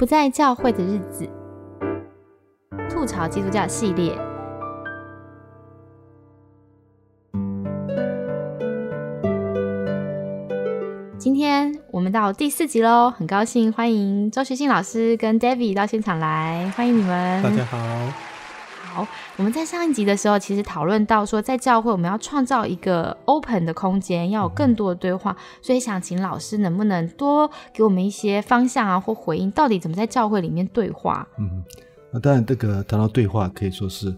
不在教会的日子，吐槽基督教系列。今天我们到第四集喽，很高兴欢迎周学信老师跟 David 到现场来，欢迎你们。大家好。好，我们在上一集的时候，其实讨论到说，在教会我们要创造一个 open 的空间，要有更多的对话，所以想请老师能不能多给我们一些方向啊，或回应，到底怎么在教会里面对话？嗯，那当然，这个谈到对话，可以说是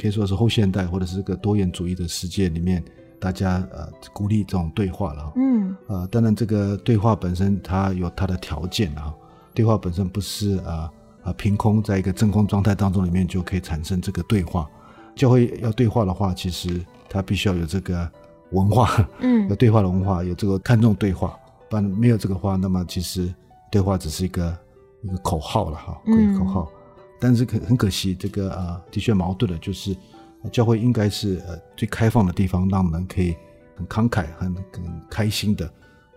可以说是后现代或者是个多元主义的世界里面，大家呃鼓励这种对话了。嗯，呃，当然这个对话本身它有它的条件啊，对话本身不是啊。啊，凭空在一个真空状态当中里面就可以产生这个对话。教会要对话的话，其实它必须要有这个文化，嗯，有对话的文化，有这个看重对话。不然没有这个话，那么其实对话只是一个一个口号了哈，一个口号。但是可很可惜，这个啊的确矛盾的，就是教会应该是呃最开放的地方，让人可以很慷慨、很很开心的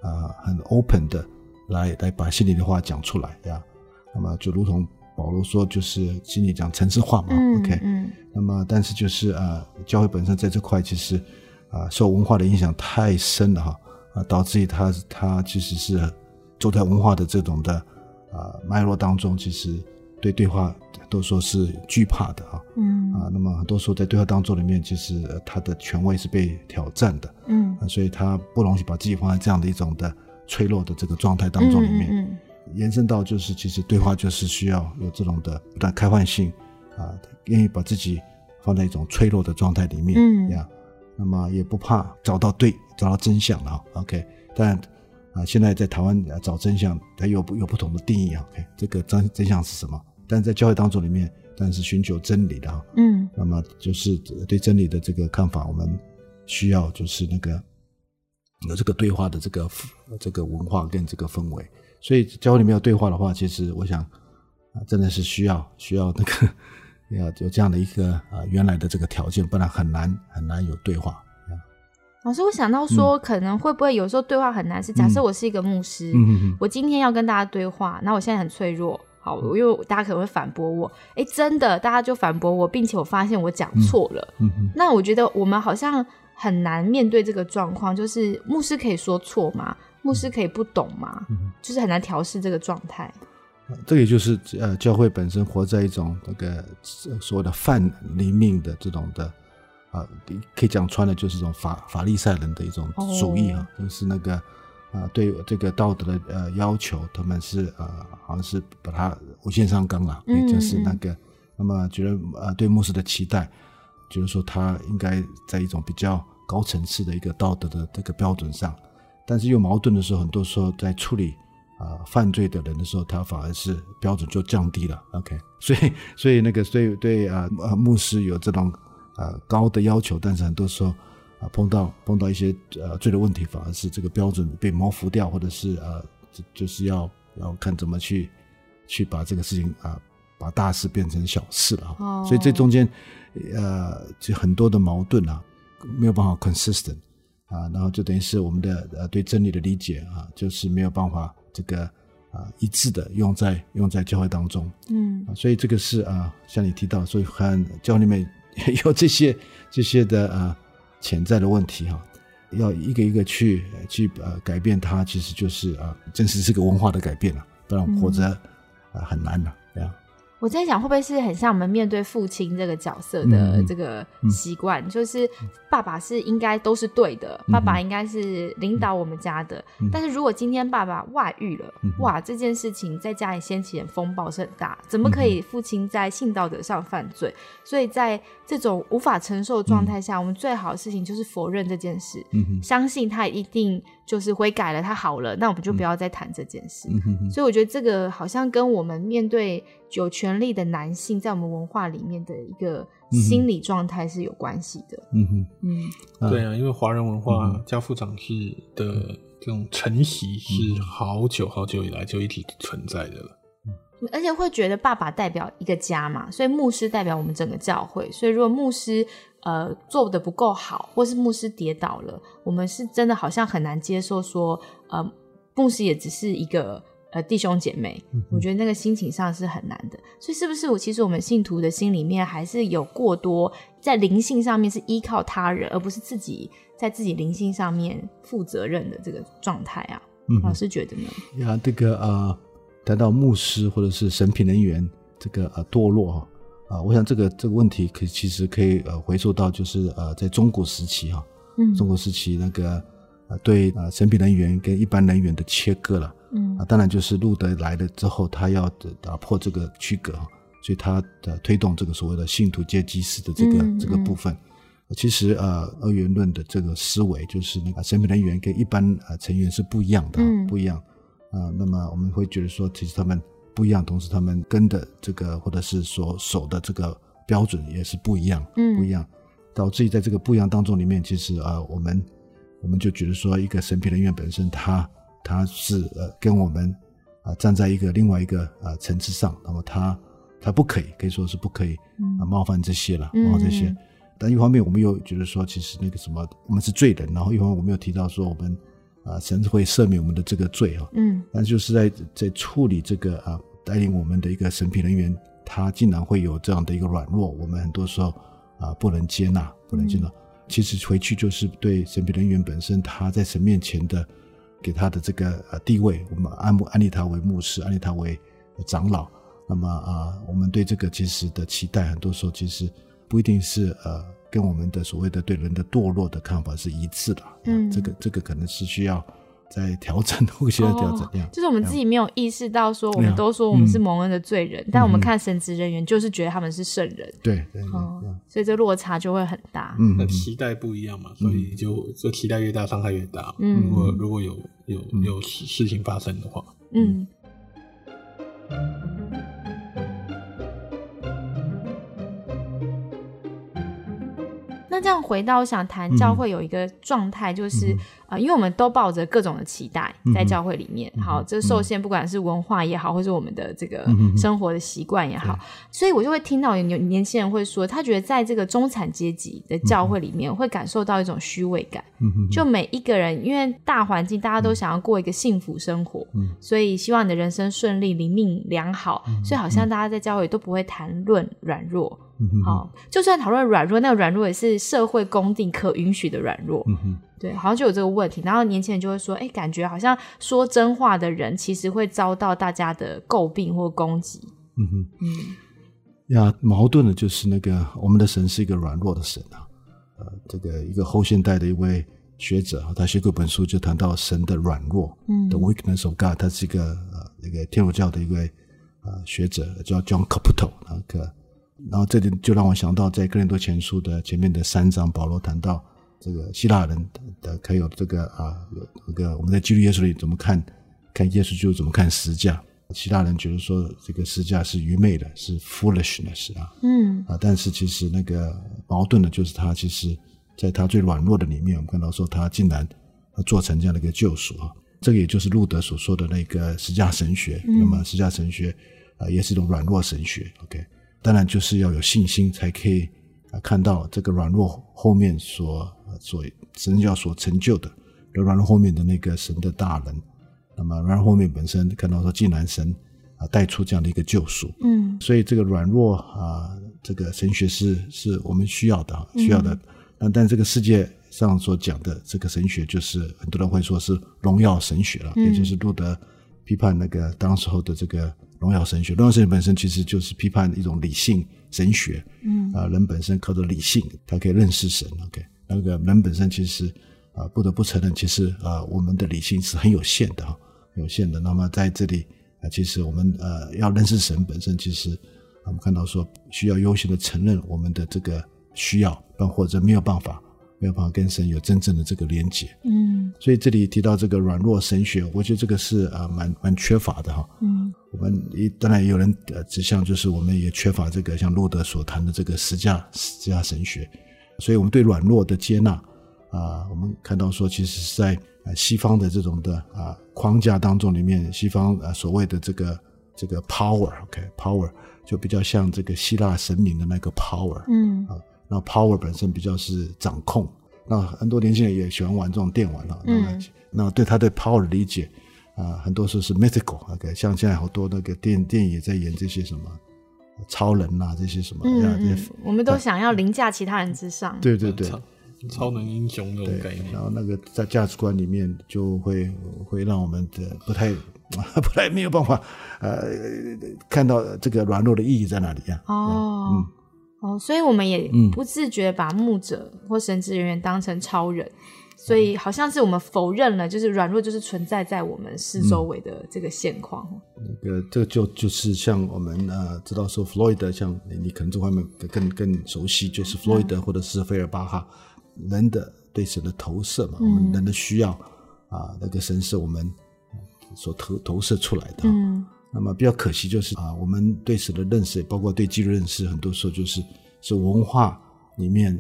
啊，很 open 的来来把心里的话讲出来呀。那么就如同保罗说，就是心里讲城市化嘛，OK，嗯，那么但是就是啊，教会本身在这块其实啊受文化的影响太深了哈，啊导致于他他其实是走在文化的这种的啊脉络当中，其实对对话都说是惧怕的哈，嗯，啊那么很多时候在对话当中里面，其实他的权威是被挑战的，嗯，所以他不容许把自己放在这样的一种的脆弱的这个状态当中里面。延伸到就是，其实对话就是需要有这种的不断开放性啊，愿意把自己放在一种脆弱的状态里面，嗯，呀，那么也不怕找到对，找到真相了，OK。但啊，现在在台湾找真相，它有有不同的定义啊，OK。这个真真相是什么？但在教会当中里面，但是寻求真理的哈，嗯，那么就是对真理的这个看法，我们需要就是那个有这个对话的这个这个文化跟这个氛围。所以教会里面有对话的话，其实我想啊，真的是需要需要那个 要有这样的一个啊原来的这个条件，不然很难很难有对话。老师，我想到说，可能会不会有时候对话很难？是假设我是一个牧师，我今天要跟大家对话，那我现在很脆弱，好，因为大家可能会反驳我，哎，真的，大家就反驳我，并且我发现我讲错了，那我觉得我们好像很难面对这个状况，就是牧师可以说错吗？牧师可以不懂吗？就是很难调试这个状态。这也就是呃，教会本身活在一种那个所谓的泛灵命的这种的啊，可以讲穿了，就是一种法法利赛人的一种主义啊，就是那个啊，对这个道德的呃要求，他们是呃，好像是把它无限上纲了，也就是那个，那么觉得呃，对牧师的期待，就是说他应该在一种比较高层次的一个道德的这个标准上。但是又矛盾的时候，很多时候在处理啊犯罪的人的时候，他反而是标准就降低了。OK，所以所以那个所以对啊啊牧师有这种啊高的要求，但是很多时候啊碰到碰到一些呃罪的问题，反而是这个标准被模糊掉，或者是啊就是要要看怎么去去把这个事情啊把大事变成小事了。哦，所以这中间呃就很多的矛盾啊，没有办法 consistent。啊，然后就等于是我们的呃对真理的理解啊，就是没有办法这个啊一致的用在用在教会当中，嗯，所以这个是啊，像你提到，所以很教会里面有这些这些的啊潜在的问题哈，要一个一个去去呃改变它，其实就是啊，真是这个文化的改变了，不然活着啊很难的。我在想，会不会是很像我们面对父亲这个角色的这个习惯，就是爸爸是应该都是对的，爸爸应该是领导我们家的。但是如果今天爸爸外遇了，哇，这件事情在家里掀起的风暴是很大，怎么可以父亲在性道德上犯罪？所以在这种无法承受的状态下，我们最好的事情就是否认这件事，相信他一定就是悔改了，他好了，那我们就不要再谈这件事。所以我觉得这个好像跟我们面对有权利的男性，在我们文化里面的一个心理状态是有关系的。嗯哼，嗯，对啊，因为华人文化家父长制的这种承袭是好久好久以来就一直存在的了。而且会觉得爸爸代表一个家嘛，所以牧师代表我们整个教会。所以如果牧师呃做的不够好，或是牧师跌倒了，我们是真的好像很难接受说，呃，牧师也只是一个呃弟兄姐妹，我觉得那个心情上是很难的。所以是不是我其实我们信徒的心里面还是有过多在灵性上面是依靠他人，而不是自己在自己灵性上面负责任的这个状态啊？老师觉得呢？呀，这个呃，谈到牧师或者是神品人员这个呃堕落哈啊，我想这个这个问题可其实可以呃回溯到就是呃在中国时期哈，嗯，中国时期那个呃对呃神品人员跟一般人员的切割了，嗯啊，当然就是路德来了之后，他要打破这个区隔哈，所以他的推动这个所谓的信徒阶级式的这个这个部分。其实呃，二元论的这个思维就是那个神秘人员跟一般呃成员是不一样的，不一样啊。那么我们会觉得说，其实他们不一样，同时他们跟的这个或者是所守的这个标准也是不一样，不一样，导致于在这个不一样当中里面，其实呃，我们我们就觉得说，一个神秘人员本身，他他是呃跟我们啊站在一个另外一个呃层次上，那么他他不可以可以说是不可以啊冒犯这些了，冒犯这些。但一方面，我们又觉得说，其实那个什么，我们是罪人。然后一方面，我们又提到说，我们啊，神会赦免我们的这个罪啊。嗯。那就是在在处理这个啊，带领我们的一个审批人员，他竟然会有这样的一个软弱，我们很多时候啊不能接纳，不能接纳。其实回去就是对审批人员本身，他在神面前的给他的这个呃地位，我们安安立他为牧师，安立他为长老。那么啊，我们对这个其实的期待，很多时候其实。不一定是呃，跟我们的所谓的对人的堕落的看法是一致的。嗯，这个这个可能是需要在调整，或需要调整。就是我们自己没有意识到，说我们都说我们是蒙恩的罪人，但我们看神职人员就是觉得他们是圣人。对，所以这落差就会很大。嗯，那期待不一样嘛，所以就这期待越大，伤害越大。嗯，如果如果有有有事情发生的话，嗯。那这样回到我想谈教会有一个状态，就是啊，因为我们都抱着各种的期待在教会里面，好，这受限不管是文化也好，或是我们的这个生活的习惯也好，所以我就会听到有年轻人会说，他觉得在这个中产阶级的教会里面，会感受到一种虚伪感。就每一个人，因为大环境大家都想要过一个幸福生活，所以希望你的人生顺利、灵命良好，所以好像大家在教会都不会谈论软弱。好，就算讨论软弱，那个软弱也是社会公定可允许的软弱。对，好像就有这个问题。然后年轻人就会说：“哎，感觉好像说真话的人，其实会遭到大家的诟病或攻击。”嗯哼，嗯，呀，矛盾的就是那个我们的神是一个软弱的神啊。呃，这个一个后现代的一位学者，他写过本书，就谈到神的软弱，嗯，The Weakness of God。他是一个呃那个天主教的一位呃学者，叫 John Caputo 那个。然后这里就让我想到，在哥林多前书的前面的三章，保罗谈到这个希腊人的，还有这个啊，这个我们在基督耶稣里怎么看，看耶稣就怎么看十架。希腊人觉得说这个十架是愚昧的，是 foolishness 啊，嗯啊，但是其实那个矛盾的就是他其实在他最软弱的里面，我们看到说他竟然做成这样的一个救赎啊，这个也就是路德所说的那个十架神学。那么十架神学啊，也是一种软弱神学。OK。当然，就是要有信心，才可以啊看到这个软弱后面所所神教所成就的，软弱后面的那个神的大能。那么然后后面本身看到说，既然神啊带出这样的一个救赎，嗯，所以这个软弱啊，这个神学是是我们需要的，需要的。但但这个世界上所讲的这个神学，就是很多人会说是荣耀神学了，也就是路德批判那个当时候的这个。荣耀神学，荣耀神学本身其实就是批判一种理性神学。嗯啊，人本身靠着理性，他可以认识神。OK，那个人本身其实啊，不得不承认，其实啊，我们的理性是很有限的哈，有限的。那么在这里啊，其实我们呃要认识神本身，其实我们看到说需要优先的承认我们的这个需要，但或者没有办法。没有办法跟神有真正的这个连接，嗯，所以这里提到这个软弱神学，我觉得这个是啊蛮蛮缺乏的哈，嗯，我们一当然也有人呃指向，就是我们也缺乏这个像路德所谈的这个十架十架神学，所以我们对软弱的接纳啊，我们看到说其实是在呃西方的这种的啊框架当中里面，西方啊所谓的这个这个 power，OK，power 就比较像这个希腊神明的那个 power，嗯啊。那 power 本身比较是掌控，那很多年轻人也喜欢玩这种电玩了。那那对他对 power 的理解啊，很多时候是 mythical，OK，像现在好多那个电电影也在演这些什么超人呐，这些什么，嗯，我们都想要凌驾其他人之上，对对对，超能英雄那种概念，然后那个在价值观里面就会会让我们的不太 不太没有办法呃看到这个软弱的意义在哪里呀？哦，嗯。哦，所以我们也不自觉把牧者或神职人员当成超人，所以好像是我们否认了，就是软弱就是存在在我们四周围的这个现况。那个，这个就就是像我们呃知道说弗洛伊德，像你可能这方面更更熟悉，就是弗洛伊德或者是费尔巴哈，人的对神的投射嘛，我们人的需要啊，那个神是我们所投投射出来的。嗯。那么比较可惜就是啊，我们对神的认识，包括对基督认识，很多时候就是是文化里面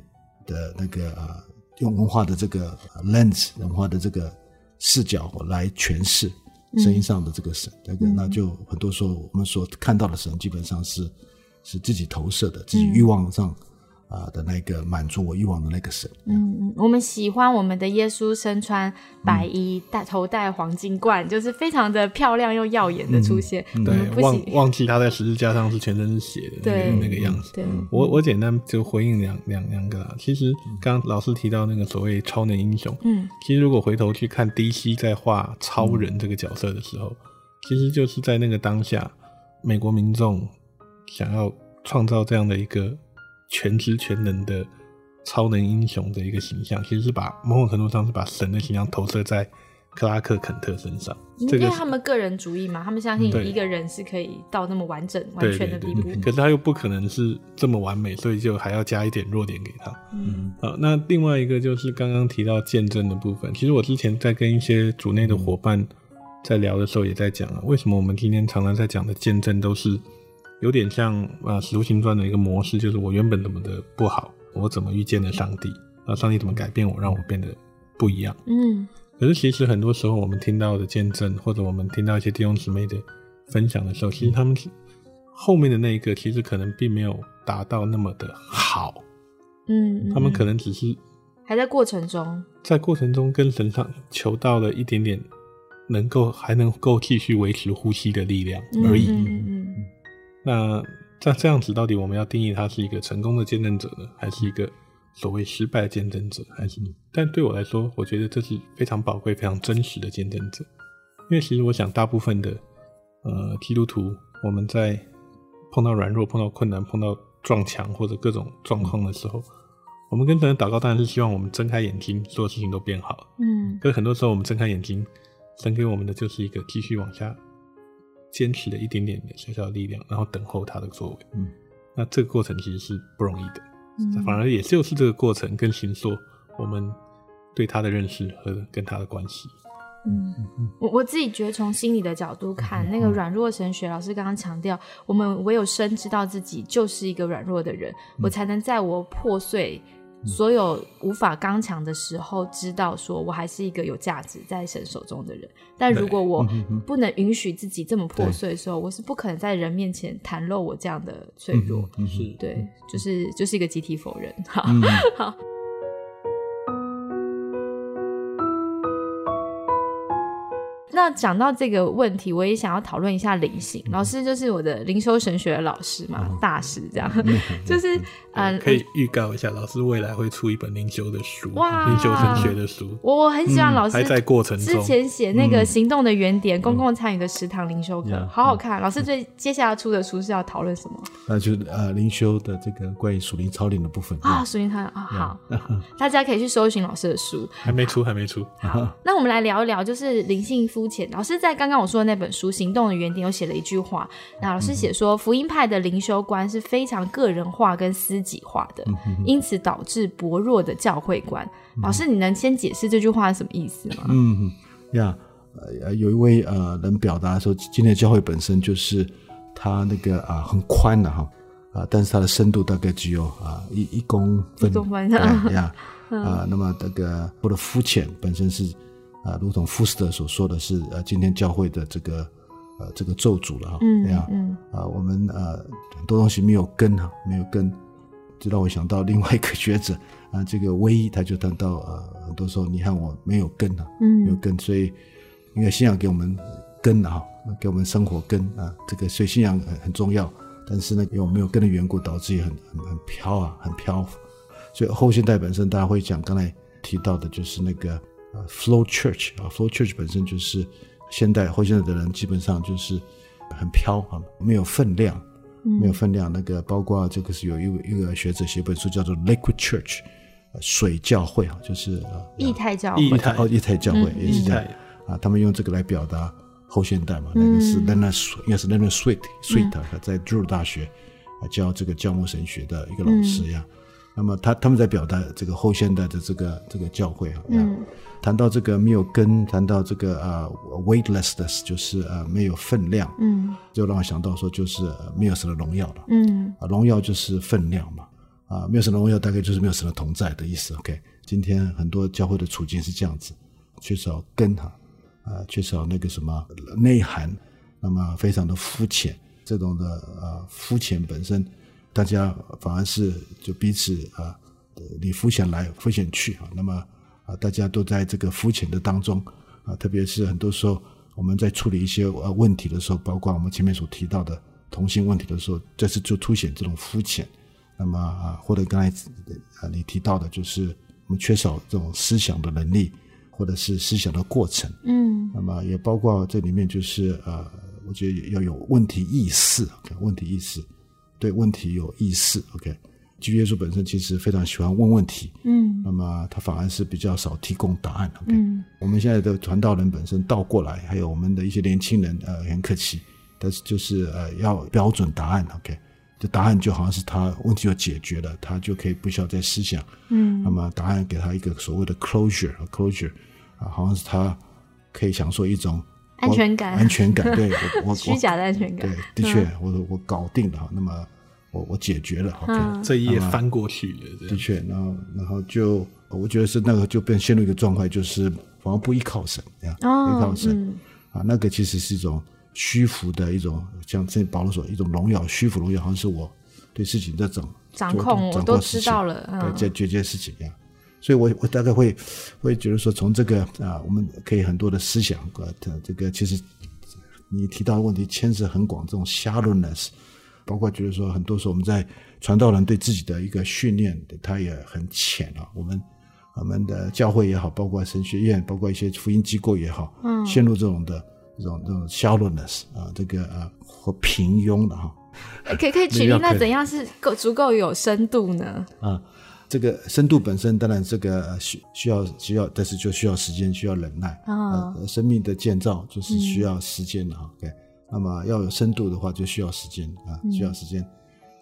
的那个啊，用文化的这个 lens，文化的这个视角来诠释声音上的这个神，那个那就很多时候我们所看到的神，基本上是是自己投射的，自己欲望上。啊的那个满足我欲望的那个神，嗯嗯，我们喜欢我们的耶稣身穿白衣，戴头戴黄金冠，就是非常的漂亮又耀眼的出现。对，忘忘记他在十字架上是全身是血的那个那个样子。对，我我简单就回应两两两个啦。其实刚老师提到那个所谓超能英雄，嗯，其实如果回头去看 DC 在画超人这个角色的时候，其实就是在那个当下，美国民众想要创造这样的一个。全知全能的超能英雄的一个形象，其实是把某种程度上是把神的形象投射在克拉克肯特身上。因为他们个人主义嘛，他们相信一个人是可以到那么完整、完全的地步。可是他又不可能是这么完美，所以就还要加一点弱点给他。嗯，好，那另外一个就是刚刚提到见证的部分。其实我之前在跟一些组内的伙伴在聊的时候，也在讲啊，为什么我们今天常常在讲的见证都是。有点像啊，《使徒行传》的一个模式，就是我原本怎么的不好，我怎么遇见了上帝，啊，上帝怎么改变我，让我变得不一样。嗯，可是其实很多时候我们听到的见证，或者我们听到一些弟兄姊妹的分享的时候，其实他们后面的那一个，其实可能并没有达到那么的好。嗯，他们可能只是还在过程中，在过程中跟神上求到了一点点，能够还能够继续维持呼吸的力量而已。嗯嗯。那在这样子，到底我们要定义他是一个成功的见证者呢，还是一个所谓失败的见证者？还是？但对我来说，我觉得这是非常宝贵、非常真实的见证者。因为其实我想，大部分的呃基督徒，我们在碰到软弱、碰到困难、碰到撞墙或者各种状况的时候，我们跟神祷告，当然是希望我们睁开眼睛，所有事情都变好。嗯。可是很多时候，我们睁开眼睛，神给我们的就是一个继续往下。坚持了一点点的小小的力量，然后等候他的作为。嗯，那这个过程其实是不容易的，反而也就是这个过程更形说我们对他的认识和跟他的关系。嗯，我我自己觉得从心理的角度看，那个软弱神学老师刚刚强调，我们唯有深知道自己就是一个软弱的人，我才能在我破碎。所有无法刚强的时候，知道说我还是一个有价值在神手中的人。但如果我不能允许自己这么破碎的时候，我是不可能在人面前袒露我这样的脆弱。是，对，就是就是一个集体否认。好，好。那讲到这个问题，我也想要讨论一下灵性。老师就是我的灵修神学的老师嘛，大师这样，就是嗯，可以预告一下，老师未来会出一本灵修的书，哇，灵修神学的书。我我很喜欢老师还在过程中之前写那个行动的原点，公共参与的食堂灵修课，好好看。老师最接下来出的书是要讨论什么？那就是呃灵修的这个关于属灵操练的部分啊，属灵操练啊，好，大家可以去搜寻老师的书，还没出，还没出。好，那我们来聊一聊，就是灵性肤。老师在刚刚我说的那本书《行动的原点》有写了一句话，那老师写说，福音派的灵修观是非常个人化跟私己化的，因此导致薄弱的教会观。老师，你能先解释这句话是什么意思吗？嗯，呀，呃，有一位呃人表达说，今天的教会本身就是它那个啊很宽的哈啊，但是它的深度大概只有啊一一公分，呀 啊，那么这个或者肤浅本身是。啊，如同福斯特所说的是，呃，今天教会的这个，呃，这个咒诅了哈，这样，啊，我们呃很多东西没有根哈，没有根，就让我想到另外一个学者啊，这个唯一他就谈到呃，很多时候你看我没有根啊，没有根，所以因为信仰给我们根啊，给我们生活根啊，这个所以信仰很很重要。但是呢，因为我没有根的缘故，导致也很很很飘啊，很漂浮。所以后现代本身，大家会讲刚才提到的，就是那个呃，flow church 啊，flow church 本身就是现代后现代的人基本上就是很飘啊，没有分量，没有分量。那个包括这个是有一位一个学者写本书叫做 liquid church，水教会啊，就是液态教会，液态哦，液态教会也是这样啊，他们用这个来表达。后现代嘛，那个是 Leonard，应该是 Leonard Sweet，Sweet 在 Drew 大学啊教这个教牧神学的一个老师呀。那么他他们在表达这个后现代的这个这个教会啊。嗯。谈到这个没有根，谈到这个呃 weightlessness，就是呃没有分量。嗯。就让我想到说，就是没有神的荣耀了。嗯。啊，荣耀就是分量嘛。啊，没有神的荣耀，大概就是没有神的同在的意思。OK，今天很多教会的处境是这样子，缺少根哈。啊，缺少那个什么内涵，那么非常的肤浅，这种的呃肤浅本身，大家反而是就彼此啊，你肤浅来肤浅去啊，那么啊大家都在这个肤浅的当中啊，特别是很多时候我们在处理一些呃问题的时候，包括我们前面所提到的同性问题的时候，这是就凸显这种肤浅，那么啊或者刚才啊你提到的就是我们缺少这种思想的能力。或者是思想的过程，嗯，那么也包括这里面就是呃，我觉得要有问题意识，OK，问题意识，对问题有意识，OK。基督耶稣本身其实非常喜欢问问题，嗯，那么他反而是比较少提供答案，OK。我们现在的传道人本身倒过来，还有我们的一些年轻人，呃，很客气，但是就是呃要标准答案，OK。这答案就好像是他问题就解决了，他就可以不需要再思想。嗯，那么答案给他一个所谓的 closure，closure 啊，好像是他可以享受一种安全感，安全感。对，我我虚假的安全感。对，的确，我我搞定了哈。那么我我解决了，OK，这一页翻过去了。的确，然后然后就我觉得是那个就变陷入一个状态，就是反而不依靠神，这样依靠神啊，那个其实是一种。虚浮的一种，像这保罗说，一种荣耀，虚浮荣耀，好像是我对事情这种掌控，我都知道了，对，解决事情一样。所以，我我大概会会觉得说，从这个啊，我们可以很多的思想，呃，这个其实你提到的问题牵涉很广，这种 shallowness，包括就是说，很多时候我们在传道人对自己的一个训练，他也很浅啊。我们我们的教会也好，包括神学院，包括一些福音机构也好，嗯，陷入这种的。这种这种 shallowness 啊，这个啊和平庸的哈，可以可以 举例，那怎样是够足够有深度呢？啊，这个深度本身当然这个需需要需要，但是就需要时间，需要忍耐啊。生命的建造就是需要时间的哈。OK，那么要有深度的话，就需要时间啊，需要时间。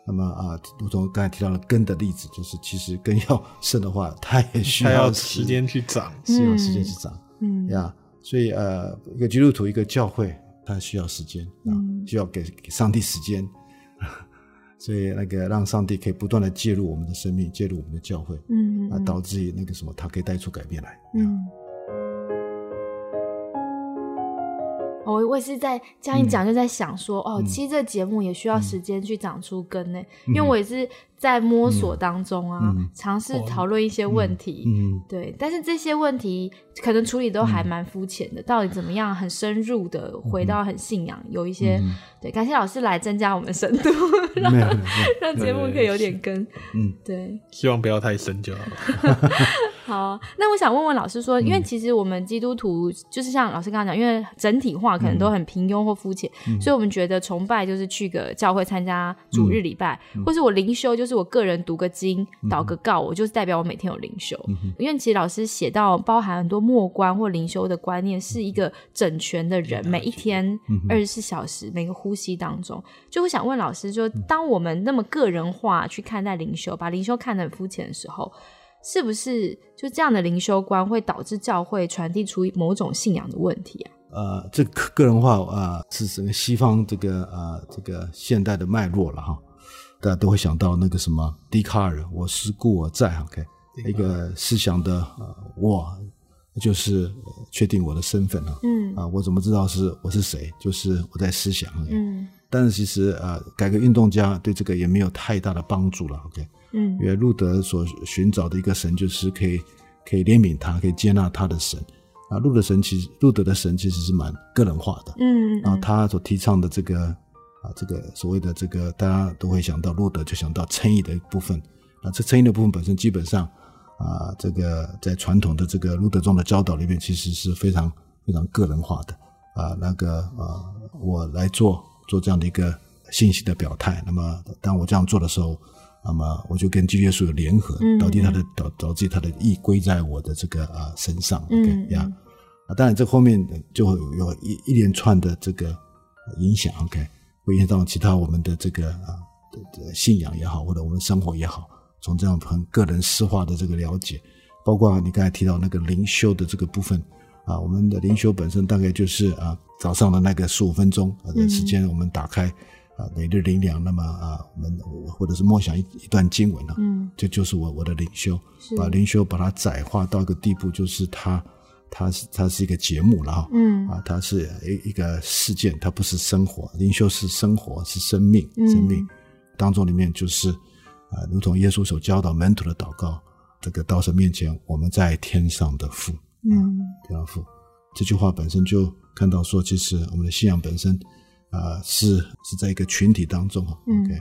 那么啊，如同刚才提到了根的例子，就是其实根要深的话，它也需要时间。去长，需要时间去长，嗯。呀。所以呃，一个基督徒，一个教会，它需要时间啊，需要给给上帝时间，所以那个让上帝可以不断的介入我们的生命，介入我们的教会，嗯，啊，导致于那个什么，他可以带出改变来，嗯。我我也是在这样一讲，就在想说，哦，其实这节目也需要时间去长出根呢，因为我也是。在摸索当中啊，尝试讨论一些问题，对，但是这些问题可能处理都还蛮肤浅的。到底怎么样很深入的回到很信仰，有一些对，感谢老师来增加我们深度，让让节目可以有点根。嗯，对，希望不要太深就好。好，那我想问问老师说，因为其实我们基督徒就是像老师刚刚讲，因为整体化可能都很平庸或肤浅，所以我们觉得崇拜就是去个教会参加主日礼拜，或是我灵修就是。我个人读个经、祷个告，我就是代表我每天有灵修。因为其实老师写到包含很多默观或灵修的观念，是一个整全的人，每一天二十四小时每个呼吸当中，就会想问老师：，就当我们那么个人化去看待灵修，把灵修看得很肤浅的时候，是不是就这样的灵修观会导致教会传递出某种信仰的问题啊？呃，这个个人化啊，是整个西方这个啊这个现代的脉络了哈。大家都会想到那个什么笛卡尔，我思故我在，OK，一个思想的呃我，就是确定我的身份啊，嗯啊，我怎么知道是我是谁？就是我在思想，嗯，但是其实呃，改革运动家对这个也没有太大的帮助了，OK，嗯，因为路德所寻找的一个神就是可以可以怜悯他，可以接纳他的神，啊，路德神其实路德的神其实是蛮个人化的，嗯，然后他所提倡的这个啊，这个所谓的这个大家都会想到路德，就想到称义的部分，啊这称义的部分本身基本上啊，这个在传统的这个路德宗的教导里面，其实是非常非常个人化的。啊，那个啊，我来做做这样的一个信息的表态，那么当我这样做的时候。那么我就跟基督耶稣有联合，导致他的导导致他的意归在我的这个啊身上，OK 呀，啊当然这后面就会有一一连串的这个影响，OK 会影响到其他我们的这个啊信仰也好，或者我们生活也好，从这样很个人私化的这个了解，包括你刚才提到那个灵修的这个部分啊，我们的灵修本身大概就是啊早上的那个十五分钟的时间，我们打开。啊，每日灵粮，那么啊，我们或者是默想一一段经文呢，嗯，这就是我我的灵修，把灵修把它窄化到一个地步，就是它，它是它是一个节目了哈，嗯，啊，它是一一个事件，它不是生活，灵修是生活，是生命，生命当中里面就是啊，如同耶稣所教导门徒的祷告，这个到神面前，我们在天上的父，嗯，天上父，这句话本身就看到说，其实我们的信仰本身。啊，是是在一个群体当中，OK，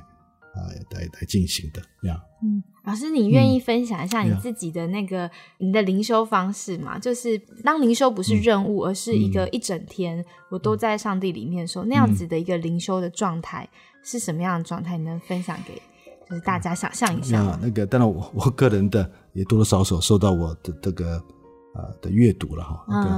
啊，来来进行的呀。嗯，老师，你愿意分享一下你自己的那个你的灵修方式吗？就是当灵修不是任务，而是一个一整天我都在上帝里面的时候，那样子的一个灵修的状态是什么样的状态？你能分享给就是大家想象一下？那个当然，我我个人的也多多少少受到我的这个。啊的阅读了哈，那个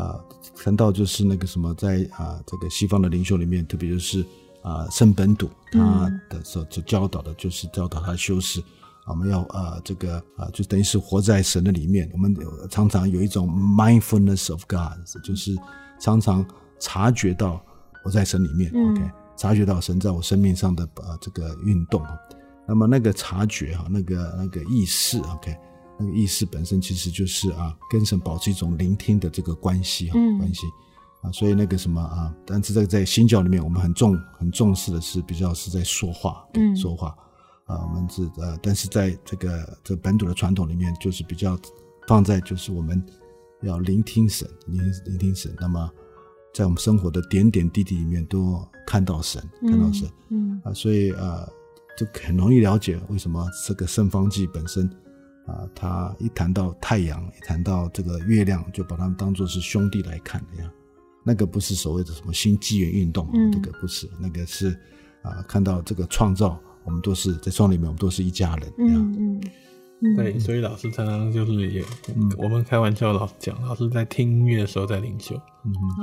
啊谈到就是那个什么，在啊这个西方的灵修里面，特别就是啊圣本笃他的所所教导的，就是教导他修饰，我们要啊这个啊就等于是活在神的里面，我们常常有一种 mindfulness of God，就是常常察觉到我在神里面，OK，察觉到神在我生命上的啊这个运动，那么那个察觉哈，那个那个意识，OK。那个意识本身其实就是啊，跟神保持一种聆听的这个关系啊，关系。啊，所以那个什么啊，但是在在新教里面，我们很重很重视的是比较是在说话，嗯，说话。啊，我们是呃，但是在这个这本土的传统里面，就是比较放在就是我们要聆听神，聆聆听神，那么在我们生活的点点滴滴里面都看到神，看到神，嗯。啊，所以啊，就很容易了解为什么这个圣方济本身。啊，他一谈到太阳，一谈到这个月亮，就把他们当做是兄弟来看的呀。那个不是所谓的什么新纪元运动，这个不是，那个是啊，看到这个创造，我们都是在创里面，我们都是一家人。嗯嗯，对，所以老师常常就是也，我们开玩笑老师讲，老师在听音乐的时候在领袖，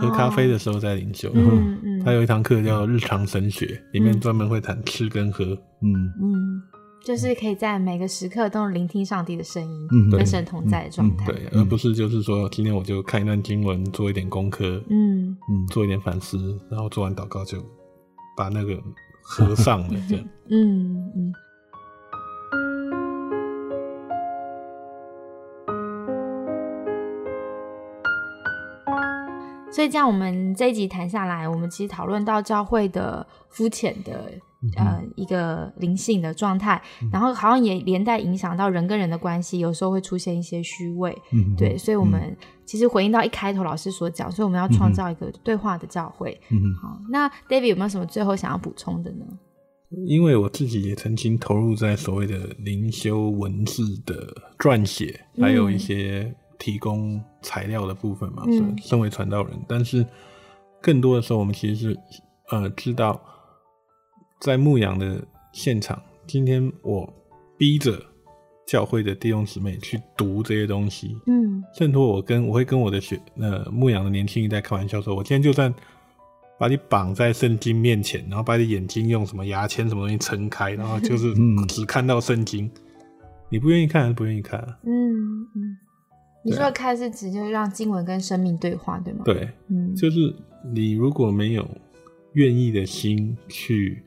喝咖啡的时候在领袖。嗯嗯，他有一堂课叫日常神学，里面专门会谈吃跟喝。嗯嗯。就是可以在每个时刻都聆听上帝的声音，跟神同在的状态，对，而不是就是说今天我就看一段经文，做一点功课，嗯嗯，做一点反思，然后做完祷告就把那个合上了，这样，嗯嗯。所以这样，我们这一集谈下来，我们其实讨论到教会的肤浅的。呃，一个灵性的状态，然后好像也连带影响到人跟人的关系，有时候会出现一些虚伪，对，所以我们其实回应到一开头老师所讲，所以我们要创造一个对话的教会。好，那 David 有没有什么最后想要补充的呢？因为我自己也曾经投入在所谓的灵修文字的撰写，还有一些提供材料的部分嘛，身为传道人，但是更多的时候，我们其实是呃知道。在牧羊的现场，今天我逼着教会的弟兄姊妹去读这些东西，嗯，衬托我跟我会跟我的学呃牧羊的年轻一代开玩笑说，我今天就算把你绑在圣经面前，然后把你眼睛用什么牙签什么东西撑开，然后就是只看到圣经，你不愿意看还是不愿意看？嗯嗯，你说的看是指就是让经文跟生命对话，对吗？对，嗯，就是你如果没有愿意的心去。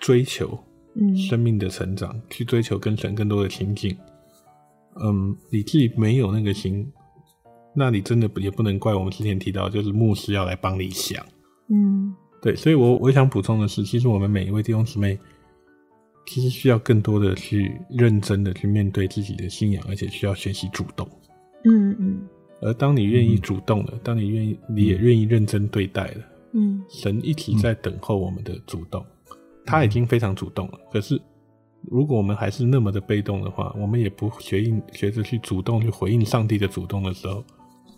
追求，嗯，生命的成长，去追求跟神更多的亲近，嗯，你自己没有那个心，那你真的也不能怪我们之前提到，就是牧师要来帮你想，嗯，对，所以我我想补充的是，其实我们每一位弟兄姊妹，其实需要更多的去认真的去面对自己的信仰，而且需要学习主动，嗯嗯，而当你愿意主动了，当你愿意，你也愿意认真对待了，嗯，神一直在等候我们的主动，他已经非常主动了。可是，如果我们还是那么的被动的话，我们也不学应学着去主动去回应上帝的主动的时候，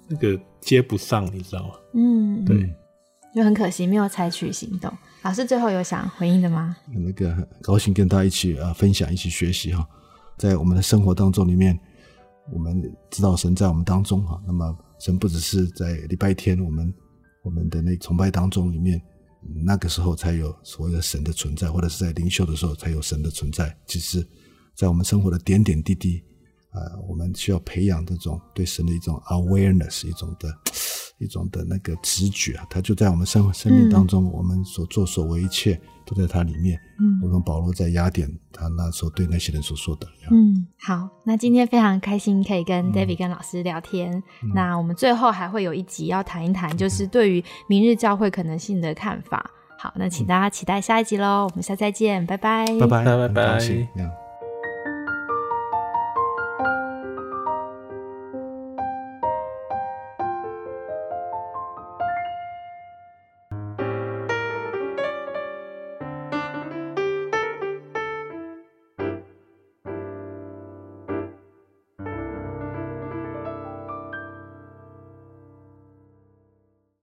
那个接不上，你知道吗？嗯，对，就很可惜没有采取行动。老师最后有想回应的吗？那个高兴跟大家一起啊分享，一起学习哈，在我们的生活当中里面。我们知道神在我们当中哈，那么神不只是在礼拜天我们我们的那崇拜当中里面，那个时候才有所谓的神的存在，或者是在灵修的时候才有神的存在。其实，在我们生活的点点滴滴，呃，我们需要培养这种对神的一种 awareness，一种的。一种的那个直觉啊，它就在我们生生命当中，我们所做所为一切都在它里面。嗯，如同保罗在雅典，他那时候对那些人所说的。嗯，好，那今天非常开心可以跟 David 跟老师聊天。那我们最后还会有一集要谈一谈，就是对于明日教会可能性的看法。好，那请大家期待下一集喽。我们下次再见，拜拜，拜拜，拜拜。